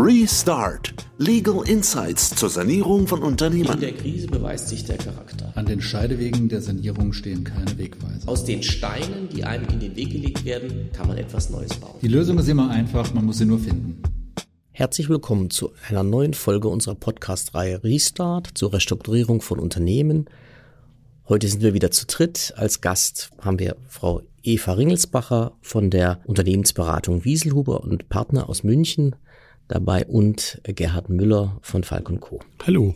Restart. Legal Insights zur Sanierung von Unternehmen. In der Krise beweist sich der Charakter. An den Scheidewegen der Sanierung stehen keine Wegweiser. Aus den Steinen, die einem in den Weg gelegt werden, kann man etwas Neues bauen. Die Lösung ist immer einfach, man muss sie nur finden. Herzlich willkommen zu einer neuen Folge unserer Podcast-Reihe Restart zur Restrukturierung von Unternehmen. Heute sind wir wieder zu dritt. Als Gast haben wir Frau Eva Ringelsbacher von der Unternehmensberatung Wieselhuber und Partner aus München dabei und Gerhard Müller von Falk Co. Hallo.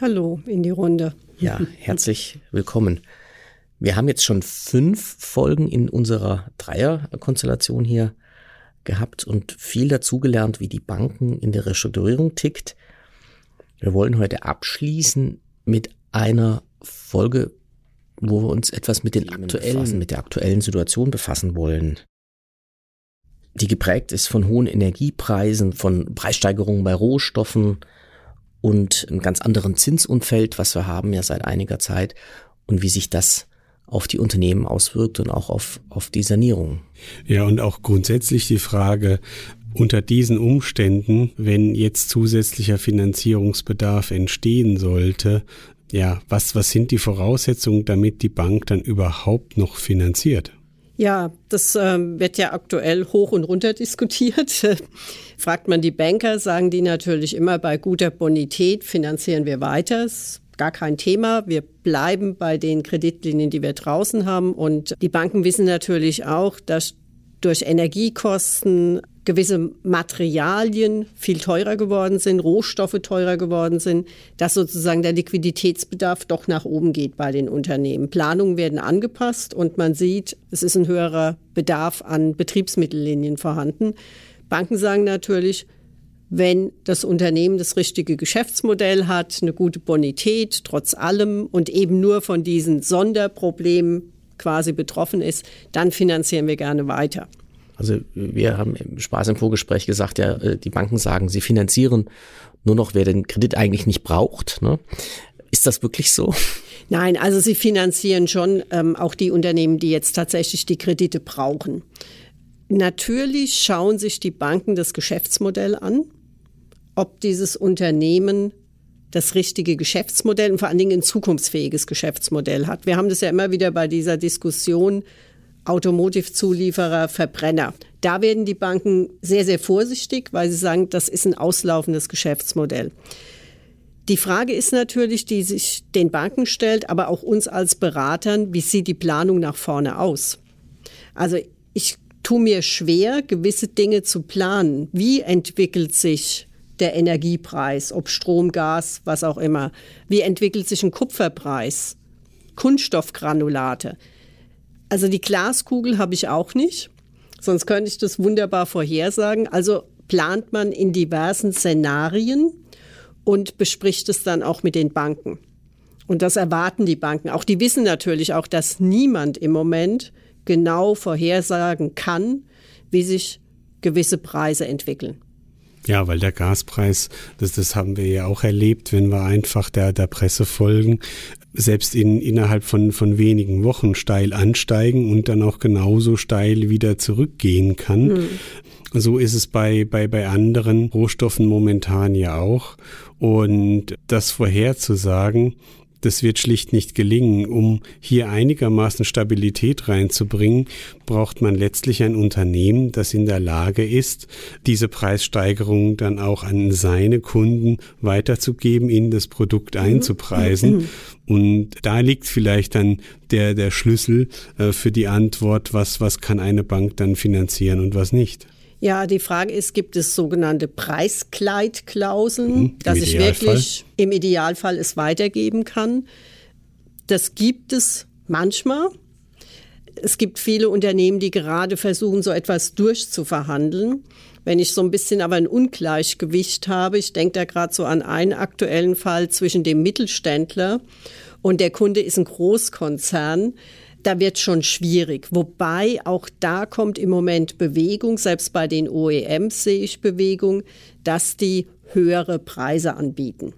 Hallo in die Runde. Ja, herzlich willkommen. Wir haben jetzt schon fünf Folgen in unserer Dreierkonstellation hier gehabt und viel dazugelernt, wie die Banken in der Restrukturierung tickt. Wir wollen heute abschließen mit einer Folge, wo wir uns etwas mit den aktuellen, mit der aktuellen Situation befassen wollen die geprägt ist von hohen Energiepreisen, von Preissteigerungen bei Rohstoffen und einem ganz anderen Zinsumfeld, was wir haben ja seit einiger Zeit und wie sich das auf die Unternehmen auswirkt und auch auf, auf die Sanierung. Ja, und auch grundsätzlich die Frage, unter diesen Umständen, wenn jetzt zusätzlicher Finanzierungsbedarf entstehen sollte, ja, was, was sind die Voraussetzungen, damit die Bank dann überhaupt noch finanziert? Ja, das äh, wird ja aktuell hoch und runter diskutiert. Fragt man die Banker, sagen die natürlich immer, bei guter Bonität finanzieren wir weiter. Gar kein Thema. Wir bleiben bei den Kreditlinien, die wir draußen haben. Und die Banken wissen natürlich auch, dass durch Energiekosten gewisse Materialien viel teurer geworden sind, Rohstoffe teurer geworden sind, dass sozusagen der Liquiditätsbedarf doch nach oben geht bei den Unternehmen. Planungen werden angepasst und man sieht, es ist ein höherer Bedarf an Betriebsmittellinien vorhanden. Banken sagen natürlich, wenn das Unternehmen das richtige Geschäftsmodell hat, eine gute Bonität trotz allem und eben nur von diesen Sonderproblemen quasi betroffen ist, dann finanzieren wir gerne weiter. Also wir haben im Spaß im Vorgespräch gesagt, ja, äh, die Banken sagen, sie finanzieren nur noch, wer den Kredit eigentlich nicht braucht. Ne? Ist das wirklich so? Nein, also sie finanzieren schon ähm, auch die Unternehmen, die jetzt tatsächlich die Kredite brauchen. Natürlich schauen sich die Banken das Geschäftsmodell an, ob dieses Unternehmen das richtige Geschäftsmodell und vor allen Dingen ein zukunftsfähiges Geschäftsmodell hat. Wir haben das ja immer wieder bei dieser Diskussion Automotive-Zulieferer, Verbrenner. Da werden die Banken sehr, sehr vorsichtig, weil sie sagen, das ist ein auslaufendes Geschäftsmodell. Die Frage ist natürlich, die sich den Banken stellt, aber auch uns als Beratern, wie sieht die Planung nach vorne aus? Also ich tue mir schwer, gewisse Dinge zu planen. Wie entwickelt sich der Energiepreis, ob Strom, Gas, was auch immer? Wie entwickelt sich ein Kupferpreis? Kunststoffgranulate? Also die Glaskugel habe ich auch nicht, sonst könnte ich das wunderbar vorhersagen. Also plant man in diversen Szenarien und bespricht es dann auch mit den Banken. Und das erwarten die Banken. Auch die wissen natürlich auch, dass niemand im Moment genau vorhersagen kann, wie sich gewisse Preise entwickeln. Ja, weil der Gaspreis, das, das haben wir ja auch erlebt, wenn wir einfach der, der Presse folgen, selbst in, innerhalb von, von wenigen Wochen steil ansteigen und dann auch genauso steil wieder zurückgehen kann. Mhm. So ist es bei, bei, bei anderen Rohstoffen momentan ja auch. Und das vorherzusagen, das wird schlicht nicht gelingen. Um hier einigermaßen Stabilität reinzubringen, braucht man letztlich ein Unternehmen, das in der Lage ist, diese Preissteigerung dann auch an seine Kunden weiterzugeben, in das Produkt einzupreisen. Und da liegt vielleicht dann der, der Schlüssel äh, für die Antwort, was, was kann eine Bank dann finanzieren und was nicht. Ja, die Frage ist, gibt es sogenannte Preiskleidklauseln, mhm, dass ich wirklich im Idealfall es weitergeben kann? Das gibt es manchmal. Es gibt viele Unternehmen, die gerade versuchen, so etwas durchzuverhandeln. Wenn ich so ein bisschen aber ein Ungleichgewicht habe, ich denke da gerade so an einen aktuellen Fall zwischen dem Mittelständler und der Kunde ist ein Großkonzern, da wird schon schwierig. Wobei auch da kommt im Moment Bewegung, selbst bei den OEMs sehe ich Bewegung, dass die höhere Preise anbieten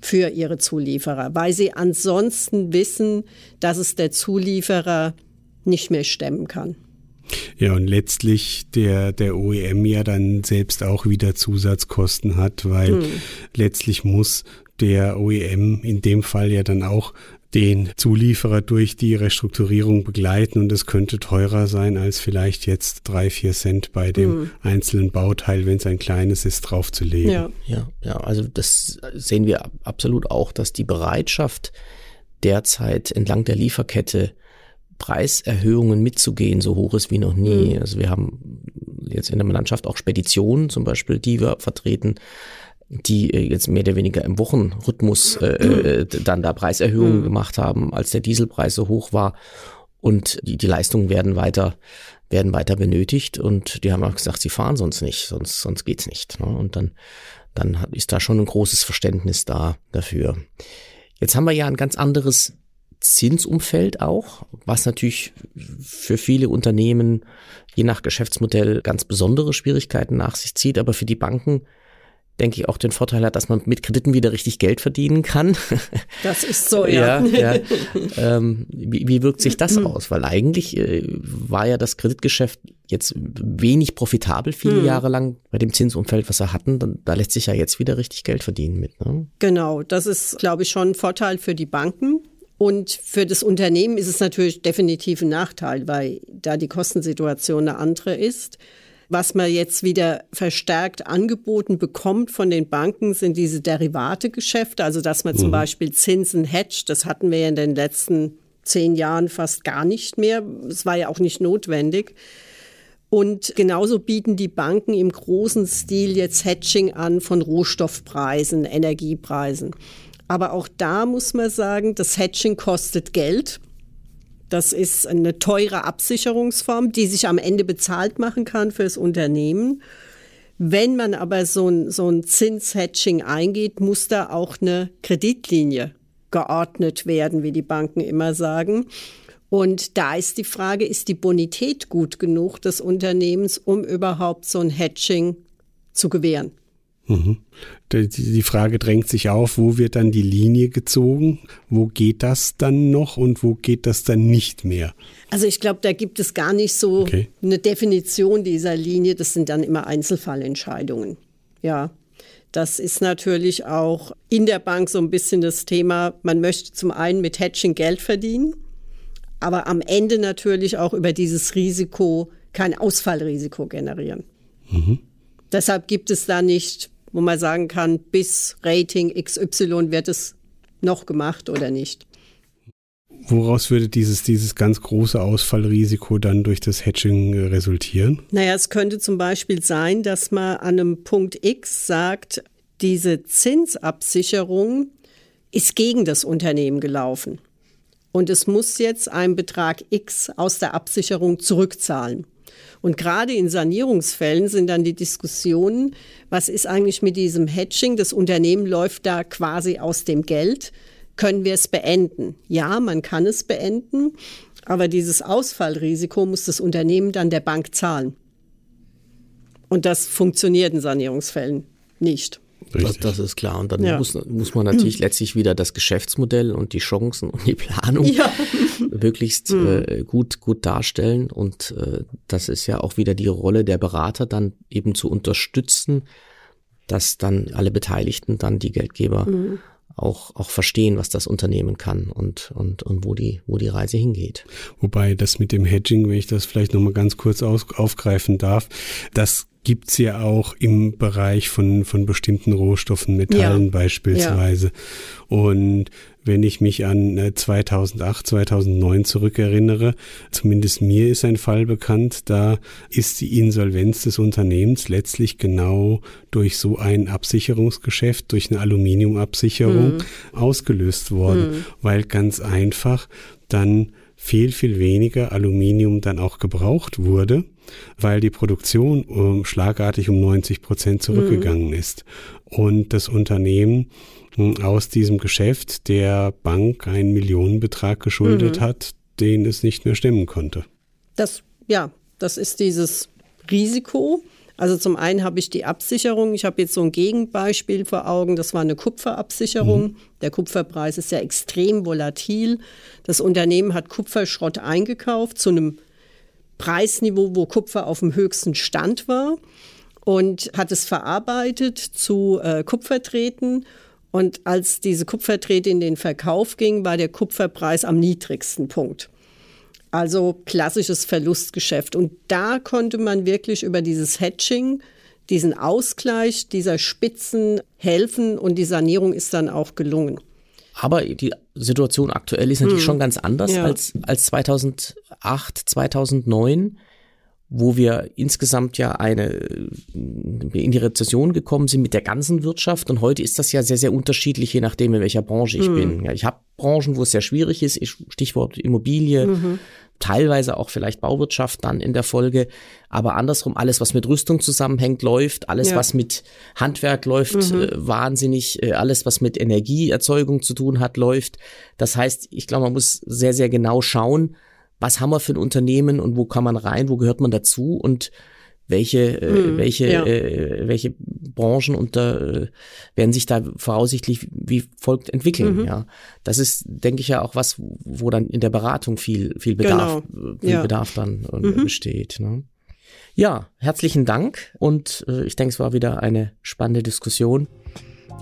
für ihre Zulieferer, weil sie ansonsten wissen, dass es der Zulieferer nicht mehr stemmen kann. Ja, und letztlich der, der OEM ja dann selbst auch wieder Zusatzkosten hat, weil mhm. letztlich muss der OEM in dem Fall ja dann auch den Zulieferer durch die Restrukturierung begleiten und es könnte teurer sein als vielleicht jetzt drei, vier Cent bei dem mhm. einzelnen Bauteil, wenn es ein kleines ist, draufzulegen. Ja. ja, ja, also das sehen wir absolut auch, dass die Bereitschaft derzeit entlang der Lieferkette Preiserhöhungen mitzugehen so hoch ist wie noch nie. Mhm. Also wir haben jetzt in der Landschaft auch Speditionen zum Beispiel, die wir vertreten, die äh, jetzt mehr oder weniger im Wochenrhythmus äh, äh, dann da Preiserhöhungen mhm. gemacht haben, als der Dieselpreis so hoch war. Und die, die Leistungen werden weiter, werden weiter benötigt. Und die haben auch gesagt, sie fahren sonst nicht, sonst, sonst geht's nicht. Ne? Und dann, dann ist da schon ein großes Verständnis da dafür. Jetzt haben wir ja ein ganz anderes Zinsumfeld auch, was natürlich für viele Unternehmen je nach Geschäftsmodell ganz besondere Schwierigkeiten nach sich zieht, aber für die Banken denke ich, auch den Vorteil hat, dass man mit Krediten wieder richtig Geld verdienen kann. Das ist so, ja. ja, ja. Ähm, wie, wie, wirkt sich das aus? Weil eigentlich äh, war ja das Kreditgeschäft jetzt wenig profitabel viele hm. Jahre lang bei dem Zinsumfeld, was wir hatten. Dann, da lässt sich ja jetzt wieder richtig Geld verdienen mit. Ne? Genau, das ist, glaube ich, schon ein Vorteil für die Banken. Und für das Unternehmen ist es natürlich definitiv ein Nachteil, weil da die Kostensituation eine andere ist. Was man jetzt wieder verstärkt angeboten bekommt von den Banken, sind diese Derivategeschäfte, also dass man mhm. zum Beispiel Zinsen hedgt. Das hatten wir ja in den letzten zehn Jahren fast gar nicht mehr. Es war ja auch nicht notwendig. Und genauso bieten die Banken im großen Stil jetzt Hedging an von Rohstoffpreisen, Energiepreisen. Aber auch da muss man sagen, das Hedging kostet Geld. Das ist eine teure Absicherungsform, die sich am Ende bezahlt machen kann fürs Unternehmen. Wenn man aber so ein, so ein Zinshedging eingeht, muss da auch eine Kreditlinie geordnet werden, wie die Banken immer sagen. Und da ist die Frage, ist die Bonität gut genug des Unternehmens, um überhaupt so ein Hedging zu gewähren? Mhm. Die Frage drängt sich auf, wo wird dann die Linie gezogen? Wo geht das dann noch und wo geht das dann nicht mehr? Also ich glaube, da gibt es gar nicht so okay. eine Definition dieser Linie. Das sind dann immer Einzelfallentscheidungen. Ja. Das ist natürlich auch in der Bank so ein bisschen das Thema, man möchte zum einen mit Hedging Geld verdienen, aber am Ende natürlich auch über dieses Risiko kein Ausfallrisiko generieren. Mhm. Deshalb gibt es da nicht wo man sagen kann, bis Rating XY wird es noch gemacht oder nicht. Woraus würde dieses, dieses ganz große Ausfallrisiko dann durch das Hedging resultieren? Naja, es könnte zum Beispiel sein, dass man an einem Punkt X sagt, diese Zinsabsicherung ist gegen das Unternehmen gelaufen. Und es muss jetzt einen Betrag X aus der Absicherung zurückzahlen. Und gerade in Sanierungsfällen sind dann die Diskussionen, was ist eigentlich mit diesem Hedging? Das Unternehmen läuft da quasi aus dem Geld. Können wir es beenden? Ja, man kann es beenden, aber dieses Ausfallrisiko muss das Unternehmen dann der Bank zahlen. Und das funktioniert in Sanierungsfällen nicht. Das, das, ist klar. Und dann ja. muss, muss man natürlich letztlich wieder das Geschäftsmodell und die Chancen und die Planung ja. möglichst mhm. äh, gut, gut darstellen. Und äh, das ist ja auch wieder die Rolle der Berater, dann eben zu unterstützen, dass dann alle Beteiligten, dann die Geldgeber, mhm. auch, auch verstehen, was das Unternehmen kann und, und, und wo, die, wo die Reise hingeht. Wobei das mit dem Hedging, wenn ich das vielleicht nochmal ganz kurz aus, aufgreifen darf, das gibt's ja auch im Bereich von, von bestimmten Rohstoffen, Metallen ja. beispielsweise. Ja. Und wenn ich mich an 2008, äh, 2009 zurückerinnere, zumindest mir ist ein Fall bekannt, da ist die Insolvenz des Unternehmens letztlich genau durch so ein Absicherungsgeschäft, durch eine Aluminiumabsicherung mhm. ausgelöst worden, mhm. weil ganz einfach dann viel, viel weniger Aluminium dann auch gebraucht wurde weil die Produktion um, schlagartig um 90 Prozent zurückgegangen mhm. ist. Und das Unternehmen hm, aus diesem Geschäft der Bank einen Millionenbetrag geschuldet mhm. hat, den es nicht mehr stemmen konnte. Das, ja, das ist dieses Risiko. Also zum einen habe ich die Absicherung. Ich habe jetzt so ein Gegenbeispiel vor Augen. Das war eine Kupferabsicherung. Mhm. Der Kupferpreis ist ja extrem volatil. Das Unternehmen hat Kupferschrott eingekauft zu einem Preisniveau, wo Kupfer auf dem höchsten Stand war und hat es verarbeitet zu äh, Kupferdrähten. Und als diese Kupferdrähte in den Verkauf ging, war der Kupferpreis am niedrigsten Punkt. Also klassisches Verlustgeschäft. Und da konnte man wirklich über dieses Hedging, diesen Ausgleich dieser Spitzen helfen und die Sanierung ist dann auch gelungen. Aber die Situation aktuell ist natürlich hm. schon ganz anders ja. als, als 2008, 2009 wo wir insgesamt ja eine in die Rezession gekommen sind mit der ganzen Wirtschaft und heute ist das ja sehr sehr unterschiedlich je nachdem in welcher Branche ich mhm. bin. Ja, ich habe Branchen, wo es sehr schwierig ist, Stichwort Immobilie, mhm. Teilweise auch vielleicht Bauwirtschaft dann in der Folge, aber andersrum alles was mit Rüstung zusammenhängt läuft, alles ja. was mit Handwerk läuft mhm. äh, wahnsinnig, äh, alles was mit Energieerzeugung zu tun hat läuft. Das heißt, ich glaube, man muss sehr sehr genau schauen was haben wir für ein Unternehmen und wo kann man rein, wo gehört man dazu und welche, äh, hm, welche, ja. äh, welche Branchen unter, äh, werden sich da voraussichtlich wie folgt entwickeln. Mhm. Ja, das ist, denke ich ja auch was, wo dann in der Beratung viel, viel Bedarf, genau. viel ja. Bedarf dann äh, mhm. besteht. Ne? Ja, herzlichen Dank und äh, ich denke, es war wieder eine spannende Diskussion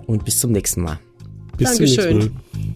und bis zum nächsten Mal. Bis Dankeschön. zum nächsten Mal.